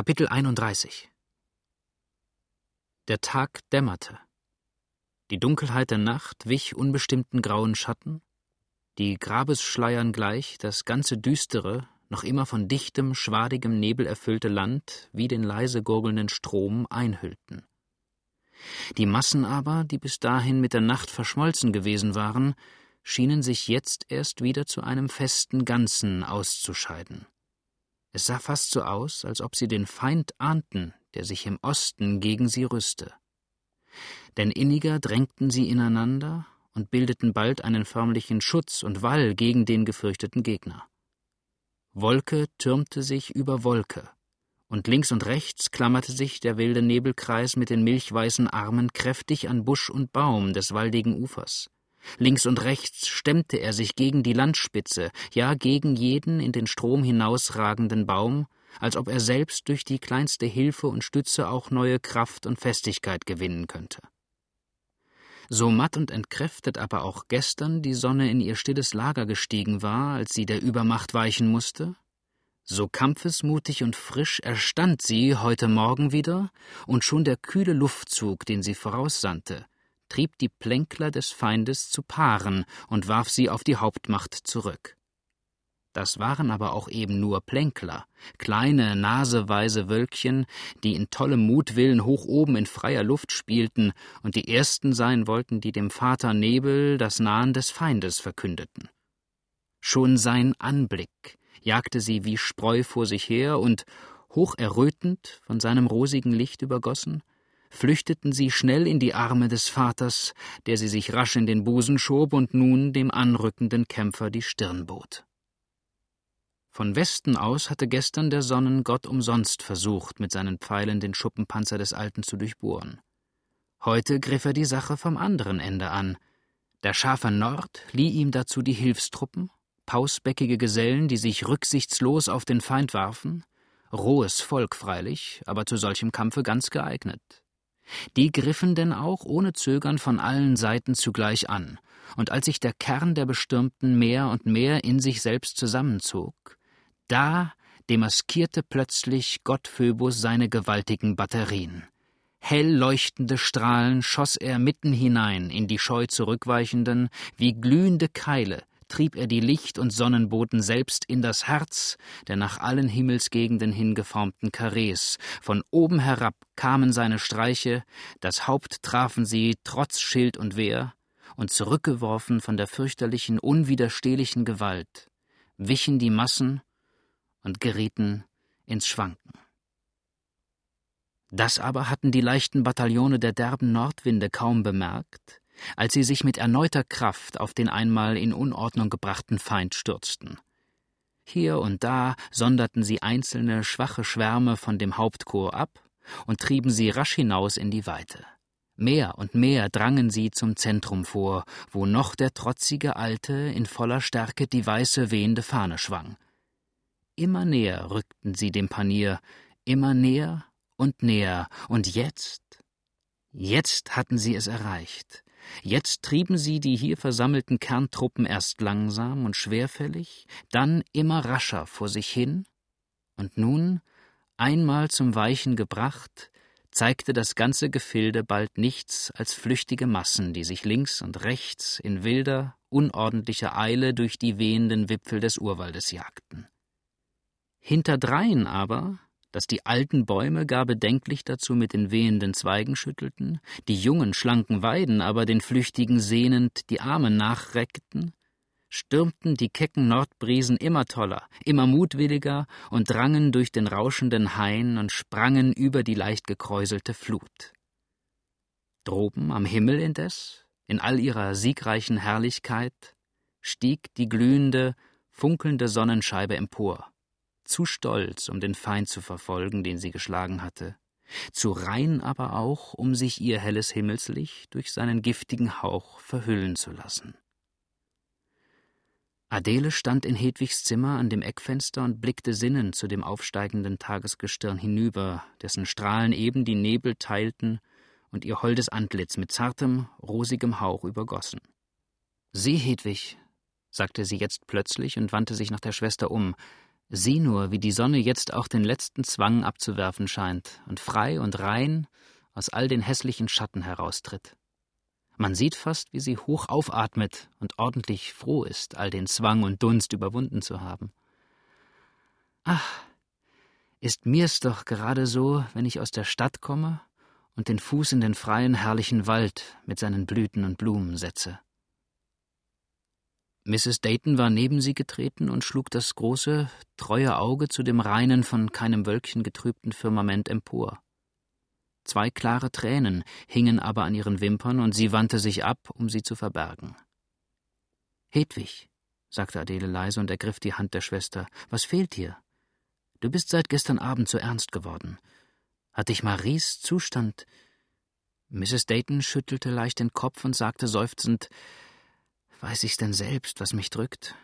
Kapitel 31 Der Tag dämmerte. Die Dunkelheit der Nacht wich unbestimmten grauen Schatten, die Grabesschleiern gleich das ganze düstere, noch immer von dichtem, schwadigem Nebel erfüllte Land wie den leise gurgelnden Strom einhüllten. Die Massen aber, die bis dahin mit der Nacht verschmolzen gewesen waren, schienen sich jetzt erst wieder zu einem festen Ganzen auszuscheiden. Es sah fast so aus, als ob sie den Feind ahnten, der sich im Osten gegen sie rüste. Denn inniger drängten sie ineinander und bildeten bald einen förmlichen Schutz und Wall gegen den gefürchteten Gegner. Wolke türmte sich über Wolke, und links und rechts klammerte sich der wilde Nebelkreis mit den milchweißen Armen kräftig an Busch und Baum des waldigen Ufers. Links und rechts stemmte er sich gegen die Landspitze, ja gegen jeden in den Strom hinausragenden Baum, als ob er selbst durch die kleinste Hilfe und Stütze auch neue Kraft und Festigkeit gewinnen könnte. So matt und entkräftet aber auch gestern die Sonne in ihr stilles Lager gestiegen war, als sie der Übermacht weichen musste, so kampfesmutig und frisch erstand sie heute Morgen wieder, und schon der kühle Luftzug, den sie voraussandte, trieb die Plänkler des Feindes zu Paaren und warf sie auf die Hauptmacht zurück. Das waren aber auch eben nur Plänkler, kleine, naseweise Wölkchen, die in tollem Mutwillen hoch oben in freier Luft spielten und die ersten sein wollten, die dem Vater Nebel das Nahen des Feindes verkündeten. Schon sein Anblick jagte sie wie Spreu vor sich her und, hocherrötend, von seinem rosigen Licht übergossen, flüchteten sie schnell in die Arme des Vaters, der sie sich rasch in den Busen schob und nun dem anrückenden Kämpfer die Stirn bot. Von Westen aus hatte gestern der Sonnengott umsonst versucht, mit seinen Pfeilen den Schuppenpanzer des Alten zu durchbohren. Heute griff er die Sache vom anderen Ende an. Der scharfe Nord lieh ihm dazu die Hilfstruppen, pausbäckige Gesellen, die sich rücksichtslos auf den Feind warfen, rohes Volk freilich, aber zu solchem Kampfe ganz geeignet. Die griffen denn auch ohne Zögern von allen Seiten zugleich an, und als sich der Kern der Bestürmten mehr und mehr in sich selbst zusammenzog, da demaskierte plötzlich Gott Phöbus seine gewaltigen Batterien. Hell leuchtende Strahlen schoss er mitten hinein in die scheu zurückweichenden, wie glühende Keile trieb er die Licht- und Sonnenboten selbst in das Herz der nach allen Himmelsgegenden hingeformten Karrees. Von oben herab kamen seine Streiche, das Haupt trafen sie trotz Schild und Wehr, und zurückgeworfen von der fürchterlichen, unwiderstehlichen Gewalt, wichen die Massen und gerieten ins Schwanken. Das aber hatten die leichten Bataillone der derben Nordwinde kaum bemerkt, als sie sich mit erneuter Kraft auf den einmal in Unordnung gebrachten Feind stürzten. Hier und da sonderten sie einzelne schwache Schwärme von dem Hauptkorps ab und trieben sie rasch hinaus in die Weite. Mehr und mehr drangen sie zum Zentrum vor, wo noch der trotzige Alte in voller Stärke die weiße wehende Fahne schwang. Immer näher rückten sie dem Panier, immer näher und näher, und jetzt, jetzt hatten sie es erreicht. Jetzt trieben sie die hier versammelten Kerntruppen erst langsam und schwerfällig, dann immer rascher vor sich hin, und nun, einmal zum Weichen gebracht, zeigte das ganze Gefilde bald nichts als flüchtige Massen, die sich links und rechts in wilder, unordentlicher Eile durch die wehenden Wipfel des Urwaldes jagten. Hinterdrein aber, dass die alten Bäume gar bedenklich dazu mit den wehenden Zweigen schüttelten, die jungen, schlanken Weiden aber den Flüchtigen sehnend die Arme nachreckten, stürmten die kecken Nordbrisen immer toller, immer mutwilliger und drangen durch den rauschenden Hain und sprangen über die leicht gekräuselte Flut. Droben am Himmel indes, in all ihrer siegreichen Herrlichkeit, stieg die glühende, funkelnde Sonnenscheibe empor, zu stolz, um den Feind zu verfolgen, den sie geschlagen hatte, zu rein aber auch, um sich ihr helles Himmelslicht durch seinen giftigen Hauch verhüllen zu lassen. Adele stand in Hedwigs Zimmer an dem Eckfenster und blickte sinnend zu dem aufsteigenden Tagesgestirn hinüber, dessen Strahlen eben die Nebel teilten und ihr holdes Antlitz mit zartem, rosigem Hauch übergossen. Sieh, Hedwig, sagte sie jetzt plötzlich und wandte sich nach der Schwester um, Sieh nur, wie die Sonne jetzt auch den letzten Zwang abzuwerfen scheint und frei und rein aus all den hässlichen Schatten heraustritt. Man sieht fast, wie sie hoch aufatmet und ordentlich froh ist, all den Zwang und Dunst überwunden zu haben. Ach, ist mir's doch gerade so, wenn ich aus der Stadt komme und den Fuß in den freien, herrlichen Wald mit seinen Blüten und Blumen setze. Mrs. Dayton war neben sie getreten und schlug das große, treue Auge zu dem reinen, von keinem Wölkchen getrübten Firmament empor. Zwei klare Tränen hingen aber an ihren Wimpern, und sie wandte sich ab, um sie zu verbergen. Hedwig, sagte Adele leise und ergriff die Hand der Schwester, was fehlt dir? Du bist seit gestern Abend so ernst geworden. Hat dich Maries Zustand. Mrs. Dayton schüttelte leicht den Kopf und sagte seufzend Weiß ich's denn selbst, was mich drückt?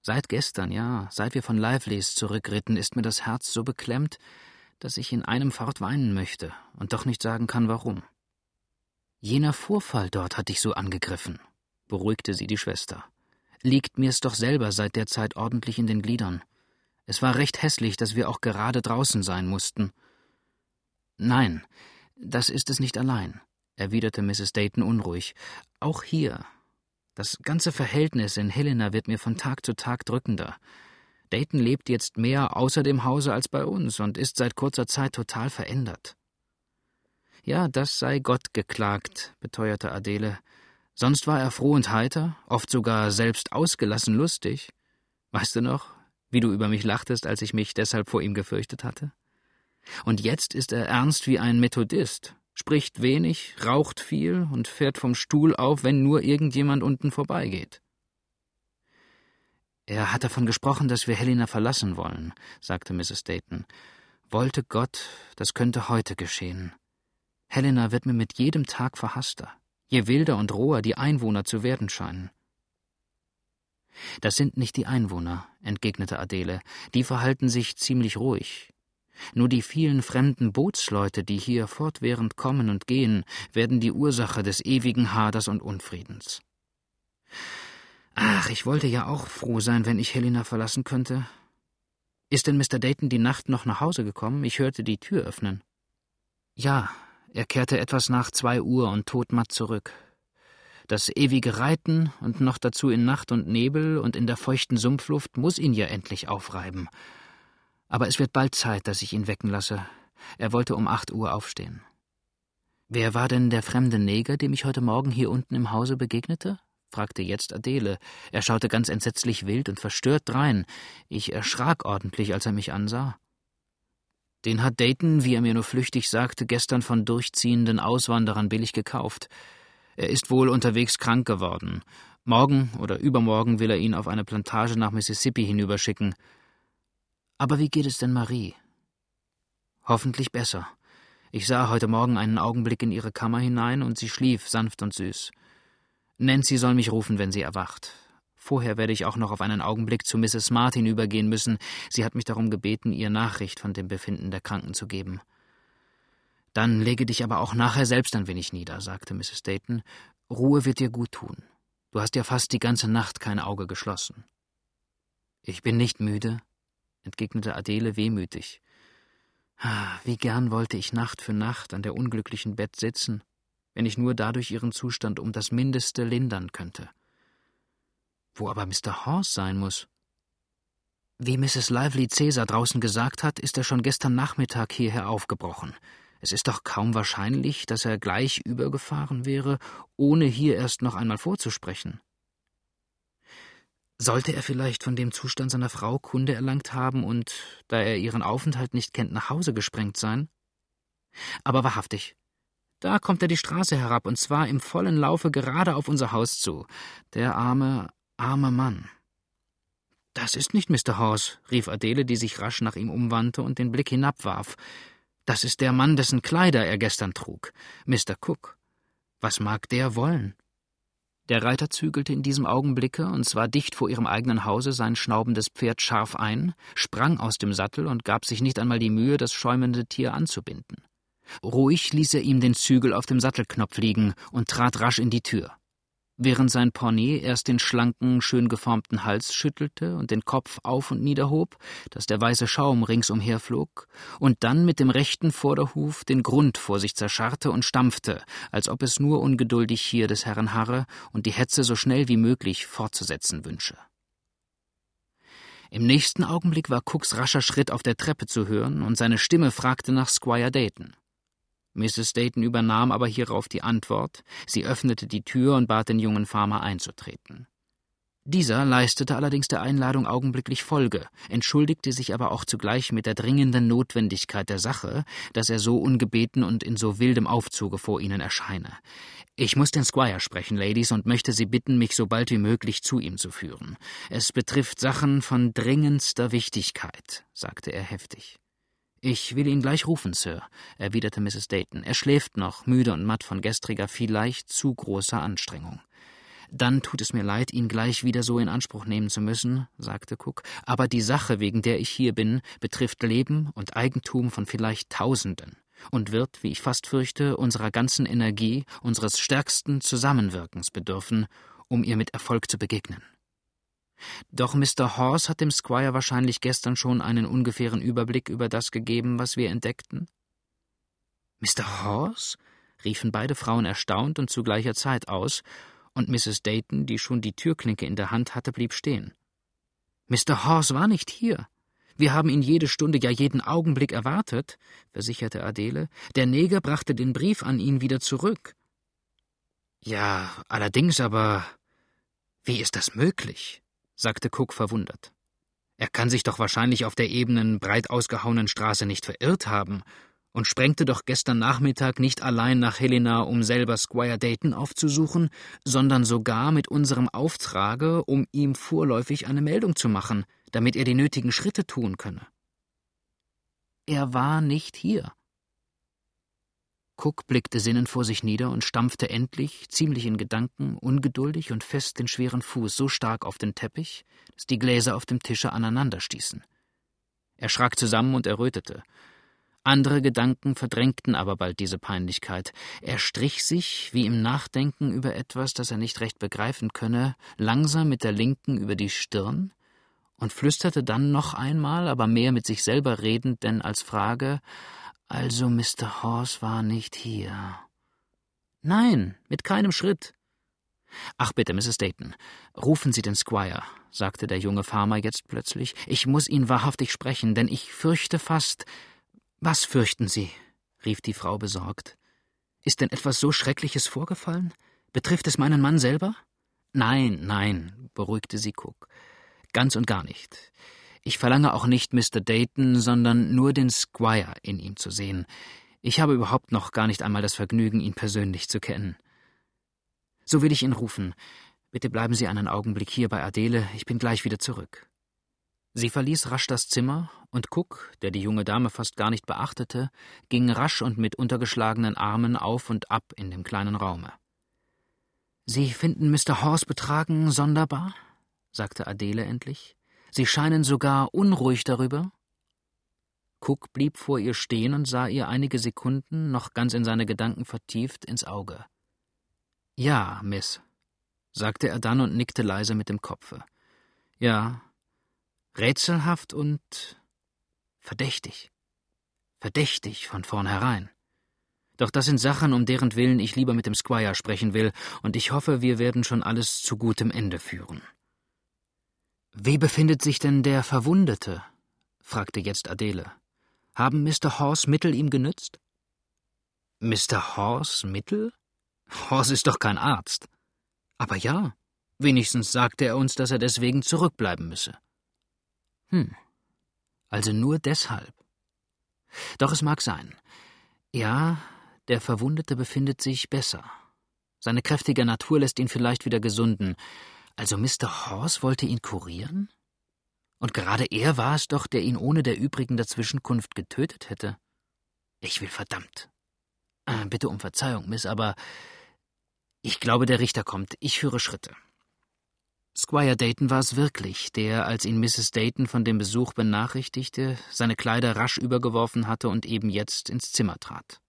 Seit gestern, ja, seit wir von Lively's zurückritten, ist mir das Herz so beklemmt, dass ich in einem fort weinen möchte und doch nicht sagen kann, warum. Jener Vorfall dort hat dich so angegriffen, beruhigte sie die Schwester. Liegt mir's doch selber seit der Zeit ordentlich in den Gliedern. Es war recht hässlich, dass wir auch gerade draußen sein mussten. Nein, das ist es nicht allein, erwiderte Mrs. Dayton unruhig. Auch hier. Das ganze Verhältnis in Helena wird mir von Tag zu Tag drückender. Dayton lebt jetzt mehr außer dem Hause als bei uns und ist seit kurzer Zeit total verändert. Ja, das sei Gott geklagt, beteuerte Adele. Sonst war er froh und heiter, oft sogar selbst ausgelassen lustig. Weißt du noch, wie du über mich lachtest, als ich mich deshalb vor ihm gefürchtet hatte? Und jetzt ist er ernst wie ein Methodist, spricht wenig, raucht viel und fährt vom Stuhl auf, wenn nur irgendjemand unten vorbeigeht. Er hat davon gesprochen, dass wir Helena verlassen wollen, sagte Mrs. Dayton. Wollte Gott, das könnte heute geschehen. Helena wird mir mit jedem Tag verhasster, je wilder und roher die Einwohner zu werden scheinen. Das sind nicht die Einwohner, entgegnete Adele, die verhalten sich ziemlich ruhig. Nur die vielen fremden Bootsleute, die hier fortwährend kommen und gehen, werden die Ursache des ewigen Haders und Unfriedens. Ach, ich wollte ja auch froh sein, wenn ich Helena verlassen könnte. Ist denn Mr. Dayton die Nacht noch nach Hause gekommen? Ich hörte die Tür öffnen. Ja, er kehrte etwas nach zwei Uhr und todmatt zurück. Das ewige Reiten und noch dazu in Nacht und Nebel und in der feuchten Sumpfluft muss ihn ja endlich aufreiben. Aber es wird bald Zeit, dass ich ihn wecken lasse. Er wollte um acht Uhr aufstehen. Wer war denn der fremde Neger, dem ich heute Morgen hier unten im Hause begegnete? fragte jetzt Adele. Er schaute ganz entsetzlich wild und verstört drein. Ich erschrak ordentlich, als er mich ansah. Den hat Dayton, wie er mir nur flüchtig sagte, gestern von durchziehenden Auswanderern billig gekauft. Er ist wohl unterwegs krank geworden. Morgen oder übermorgen will er ihn auf eine Plantage nach Mississippi hinüberschicken. Aber wie geht es denn Marie? Hoffentlich besser. Ich sah heute Morgen einen Augenblick in ihre Kammer hinein und sie schlief sanft und süß. Nancy soll mich rufen, wenn sie erwacht. Vorher werde ich auch noch auf einen Augenblick zu Mrs. Martin übergehen müssen. Sie hat mich darum gebeten, ihr Nachricht von dem Befinden der Kranken zu geben. Dann lege dich aber auch nachher selbst ein wenig nieder, sagte Mrs. Dayton. Ruhe wird dir gut tun. Du hast ja fast die ganze Nacht kein Auge geschlossen. Ich bin nicht müde, entgegnete Adele wehmütig. Ah, wie gern wollte ich Nacht für Nacht an der unglücklichen Bett sitzen wenn ich nur dadurch ihren Zustand um das Mindeste lindern könnte. Wo aber Mr. Hawes sein muss. Wie Mrs. Lively Caesar draußen gesagt hat, ist er schon gestern Nachmittag hierher aufgebrochen. Es ist doch kaum wahrscheinlich, dass er gleich übergefahren wäre, ohne hier erst noch einmal vorzusprechen. Sollte er vielleicht von dem Zustand seiner Frau Kunde erlangt haben und, da er ihren Aufenthalt nicht kennt, nach Hause gesprengt sein? Aber wahrhaftig, da kommt er die Straße herab, und zwar im vollen Laufe gerade auf unser Haus zu. Der arme, arme Mann. Das ist nicht Mr. Hawes, rief Adele, die sich rasch nach ihm umwandte und den Blick hinabwarf. Das ist der Mann, dessen Kleider er gestern trug, Mr. Cook. Was mag der wollen? Der Reiter zügelte in diesem Augenblicke, und zwar dicht vor ihrem eigenen Hause, sein schnaubendes Pferd scharf ein, sprang aus dem Sattel und gab sich nicht einmal die Mühe, das schäumende Tier anzubinden. Ruhig ließ er ihm den Zügel auf dem Sattelknopf liegen und trat rasch in die Tür. Während sein Pornet erst den schlanken, schön geformten Hals schüttelte und den Kopf auf und niederhob, dass der weiße Schaum ringsumher flog, und dann mit dem rechten Vorderhuf den Grund vor sich zerscharrte und stampfte, als ob es nur ungeduldig hier des Herrn harre und die Hetze so schnell wie möglich fortzusetzen wünsche. Im nächsten Augenblick war Cooks rascher Schritt auf der Treppe zu hören, und seine Stimme fragte nach Squire Dayton. Mrs. Dayton übernahm aber hierauf die Antwort, sie öffnete die Tür und bat den jungen Farmer einzutreten. Dieser leistete allerdings der Einladung augenblicklich Folge, entschuldigte sich aber auch zugleich mit der dringenden Notwendigkeit der Sache, dass er so ungebeten und in so wildem Aufzuge vor ihnen erscheine. Ich muss den Squire sprechen, Ladies, und möchte Sie bitten, mich so bald wie möglich zu ihm zu führen. Es betrifft Sachen von dringendster Wichtigkeit, sagte er heftig. Ich will ihn gleich rufen, Sir, erwiderte Mrs. Dayton. Er schläft noch, müde und matt von gestriger, vielleicht zu großer Anstrengung. Dann tut es mir leid, ihn gleich wieder so in Anspruch nehmen zu müssen, sagte Cook, aber die Sache, wegen der ich hier bin, betrifft Leben und Eigentum von vielleicht Tausenden und wird, wie ich fast fürchte, unserer ganzen Energie, unseres stärksten Zusammenwirkens bedürfen, um ihr mit Erfolg zu begegnen. Doch Mr. Horse hat dem Squire wahrscheinlich gestern schon einen ungefähren Überblick über das gegeben, was wir entdeckten? Mr. Horse? riefen beide Frauen erstaunt und zu gleicher Zeit aus, und Mrs. Dayton, die schon die Türklinke in der Hand hatte, blieb stehen. Mr. Horse war nicht hier. Wir haben ihn jede Stunde, ja jeden Augenblick erwartet, versicherte Adele. Der Neger brachte den Brief an ihn wieder zurück. Ja, allerdings aber. Wie ist das möglich? Sagte Cook verwundert. Er kann sich doch wahrscheinlich auf der ebenen, breit ausgehauenen Straße nicht verirrt haben und sprengte doch gestern Nachmittag nicht allein nach Helena, um selber Squire Dayton aufzusuchen, sondern sogar mit unserem Auftrage, um ihm vorläufig eine Meldung zu machen, damit er die nötigen Schritte tun könne. Er war nicht hier. Cook blickte sinnend vor sich nieder und stampfte endlich, ziemlich in Gedanken, ungeduldig und fest den schweren Fuß so stark auf den Teppich, dass die Gläser auf dem Tische aneinanderstießen. Er schrak zusammen und errötete. Andere Gedanken verdrängten aber bald diese Peinlichkeit. Er strich sich, wie im Nachdenken über etwas, das er nicht recht begreifen könne, langsam mit der linken über die Stirn und flüsterte dann noch einmal, aber mehr mit sich selber redend denn als Frage also Mr. Horse war nicht hier. Nein, mit keinem Schritt. Ach bitte, Mrs. Dayton, rufen Sie den Squire, sagte der junge Farmer jetzt plötzlich. Ich muss ihn wahrhaftig sprechen, denn ich fürchte fast. Was fürchten Sie? rief die Frau besorgt. Ist denn etwas so Schreckliches vorgefallen? Betrifft es meinen Mann selber? Nein, nein, beruhigte sie Cook. Ganz und gar nicht. Ich verlange auch nicht Mr. Dayton, sondern nur den Squire in ihm zu sehen. Ich habe überhaupt noch gar nicht einmal das Vergnügen, ihn persönlich zu kennen. So will ich ihn rufen. Bitte bleiben Sie einen Augenblick hier bei Adele, ich bin gleich wieder zurück. Sie verließ rasch das Zimmer, und Cook, der die junge Dame fast gar nicht beachtete, ging rasch und mit untergeschlagenen Armen auf und ab in dem kleinen Raume. Sie finden Mr. Horse betragen sonderbar? sagte Adele endlich. Sie scheinen sogar unruhig darüber? Cook blieb vor ihr stehen und sah ihr einige Sekunden, noch ganz in seine Gedanken vertieft, ins Auge. Ja, Miss, sagte er dann und nickte leise mit dem Kopfe. Ja, rätselhaft und verdächtig. Verdächtig von vornherein. Doch das sind Sachen, um deren Willen ich lieber mit dem Squire sprechen will, und ich hoffe, wir werden schon alles zu gutem Ende führen. Wie befindet sich denn der Verwundete? fragte jetzt Adele. Haben Mr. Horse Mittel ihm genützt? Mr. Horse Mittel? Horse ist doch kein Arzt. Aber ja, wenigstens sagte er uns, dass er deswegen zurückbleiben müsse. Hm, also nur deshalb. Doch es mag sein. Ja, der Verwundete befindet sich besser. Seine kräftige Natur lässt ihn vielleicht wieder gesunden, also Mr. Horse wollte ihn kurieren? Und gerade er war es doch, der ihn ohne der übrigen Dazwischenkunft getötet hätte. Ich will verdammt. Äh, bitte um Verzeihung, Miss, aber ich glaube, der Richter kommt. Ich führe Schritte. Squire Dayton war es wirklich, der, als ihn Mrs. Dayton von dem Besuch benachrichtigte, seine Kleider rasch übergeworfen hatte und eben jetzt ins Zimmer trat.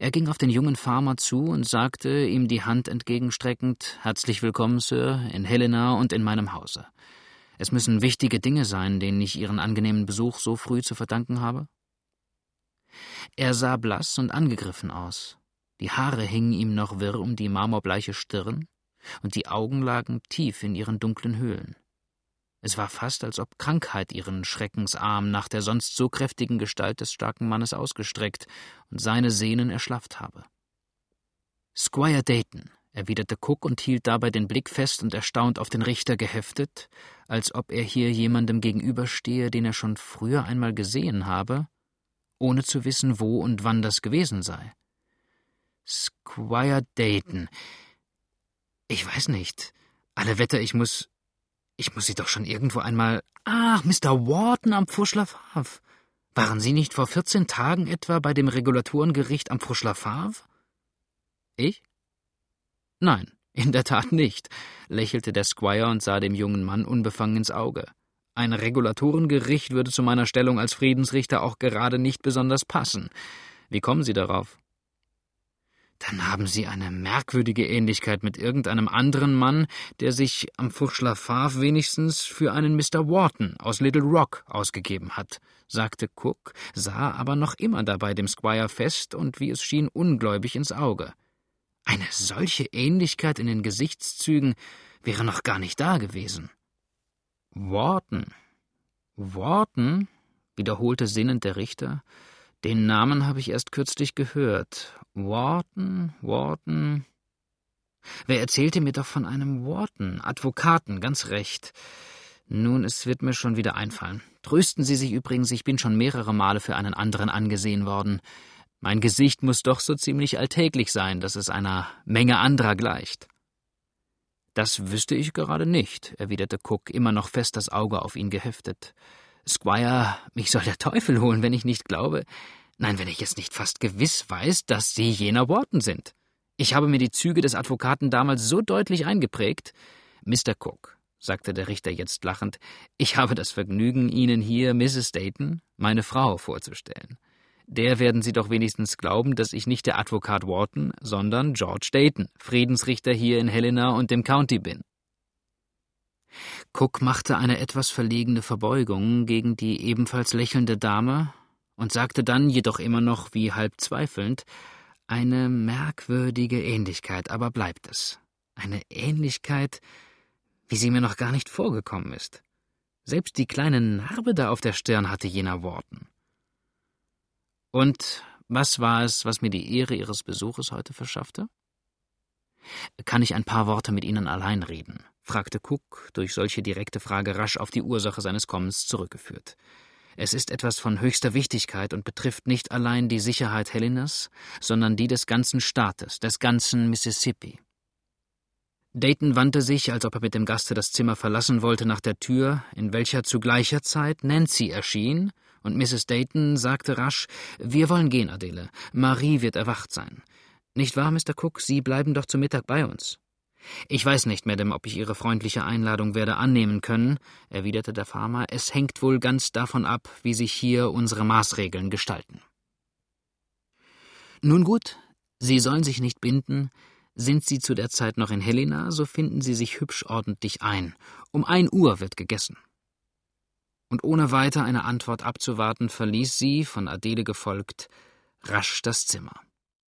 Er ging auf den jungen Farmer zu und sagte, ihm die Hand entgegenstreckend: Herzlich willkommen, Sir, in Helena und in meinem Hause. Es müssen wichtige Dinge sein, denen ich Ihren angenehmen Besuch so früh zu verdanken habe? Er sah blass und angegriffen aus. Die Haare hingen ihm noch wirr um die marmorbleiche Stirn, und die Augen lagen tief in ihren dunklen Höhlen. Es war fast, als ob Krankheit ihren Schreckensarm nach der sonst so kräftigen Gestalt des starken Mannes ausgestreckt und seine Sehnen erschlafft habe. Squire Dayton, erwiderte Cook und hielt dabei den Blick fest und erstaunt auf den Richter geheftet, als ob er hier jemandem gegenüberstehe, den er schon früher einmal gesehen habe, ohne zu wissen, wo und wann das gewesen sei. Squire Dayton. Ich weiß nicht. Alle Wetter, ich muss. Ich muss Sie doch schon irgendwo einmal. Ach, Mr. Wharton am Pfuschler Waren Sie nicht vor vierzehn Tagen etwa bei dem Regulatorengericht am Pfuschler Ich? Nein, in der Tat nicht, lächelte der Squire und sah dem jungen Mann unbefangen ins Auge. Ein Regulatorengericht würde zu meiner Stellung als Friedensrichter auch gerade nicht besonders passen. Wie kommen Sie darauf? Dann haben Sie eine merkwürdige Ähnlichkeit mit irgendeinem anderen Mann, der sich am Furchler Favre wenigstens für einen Mr. Wharton aus Little Rock ausgegeben hat, sagte Cook, sah aber noch immer dabei dem Squire fest und wie es schien ungläubig ins Auge. Eine solche Ähnlichkeit in den Gesichtszügen wäre noch gar nicht da gewesen. Wharton. Wharton? wiederholte sinnend der Richter. Den Namen habe ich erst kürzlich gehört. Wharton, Wharton. Wer erzählte mir doch von einem Wharton, Advokaten, ganz recht. Nun, es wird mir schon wieder einfallen. Trösten Sie sich übrigens, ich bin schon mehrere Male für einen anderen angesehen worden. Mein Gesicht muss doch so ziemlich alltäglich sein, dass es einer Menge anderer gleicht. Das wüsste ich gerade nicht, erwiderte Cook, immer noch fest das Auge auf ihn geheftet. Squire, mich soll der Teufel holen, wenn ich nicht glaube. Nein, wenn ich jetzt nicht fast gewiss weiß, dass Sie jener Worten sind. Ich habe mir die Züge des Advokaten damals so deutlich eingeprägt. Mr. Cook, sagte der Richter jetzt lachend, ich habe das Vergnügen, Ihnen hier Mrs. Dayton, meine Frau, vorzustellen der werden Sie doch wenigstens glauben, dass ich nicht der Advokat Wharton, sondern George Dayton, Friedensrichter hier in Helena und dem County bin. Cook machte eine etwas verlegene Verbeugung gegen die ebenfalls lächelnde Dame und sagte dann, jedoch immer noch wie halb zweifelnd, eine merkwürdige Ähnlichkeit, aber bleibt es. Eine Ähnlichkeit, wie sie mir noch gar nicht vorgekommen ist. Selbst die kleine Narbe da auf der Stirn hatte jener Worten. Und was war es, was mir die Ehre Ihres Besuches heute verschaffte? Kann ich ein paar Worte mit Ihnen allein reden? Fragte Cook, durch solche direkte Frage rasch auf die Ursache seines Kommens zurückgeführt. Es ist etwas von höchster Wichtigkeit und betrifft nicht allein die Sicherheit Helenas, sondern die des ganzen Staates, des ganzen Mississippi. Dayton wandte sich, als ob er mit dem Gaste das Zimmer verlassen wollte, nach der Tür, in welcher zu gleicher Zeit Nancy erschien und Mrs. Dayton sagte rasch: Wir wollen gehen, Adele. Marie wird erwacht sein. Nicht wahr, Mr. Cook? Sie bleiben doch zu Mittag bei uns. Ich weiß nicht, Madame, ob ich Ihre freundliche Einladung werde annehmen können, erwiderte der Farmer. Es hängt wohl ganz davon ab, wie sich hier unsere Maßregeln gestalten. Nun gut, Sie sollen sich nicht binden. Sind Sie zu der Zeit noch in Helena, so finden Sie sich hübsch ordentlich ein. Um ein Uhr wird gegessen und ohne weiter eine Antwort abzuwarten, verließ sie, von Adele gefolgt, rasch das Zimmer.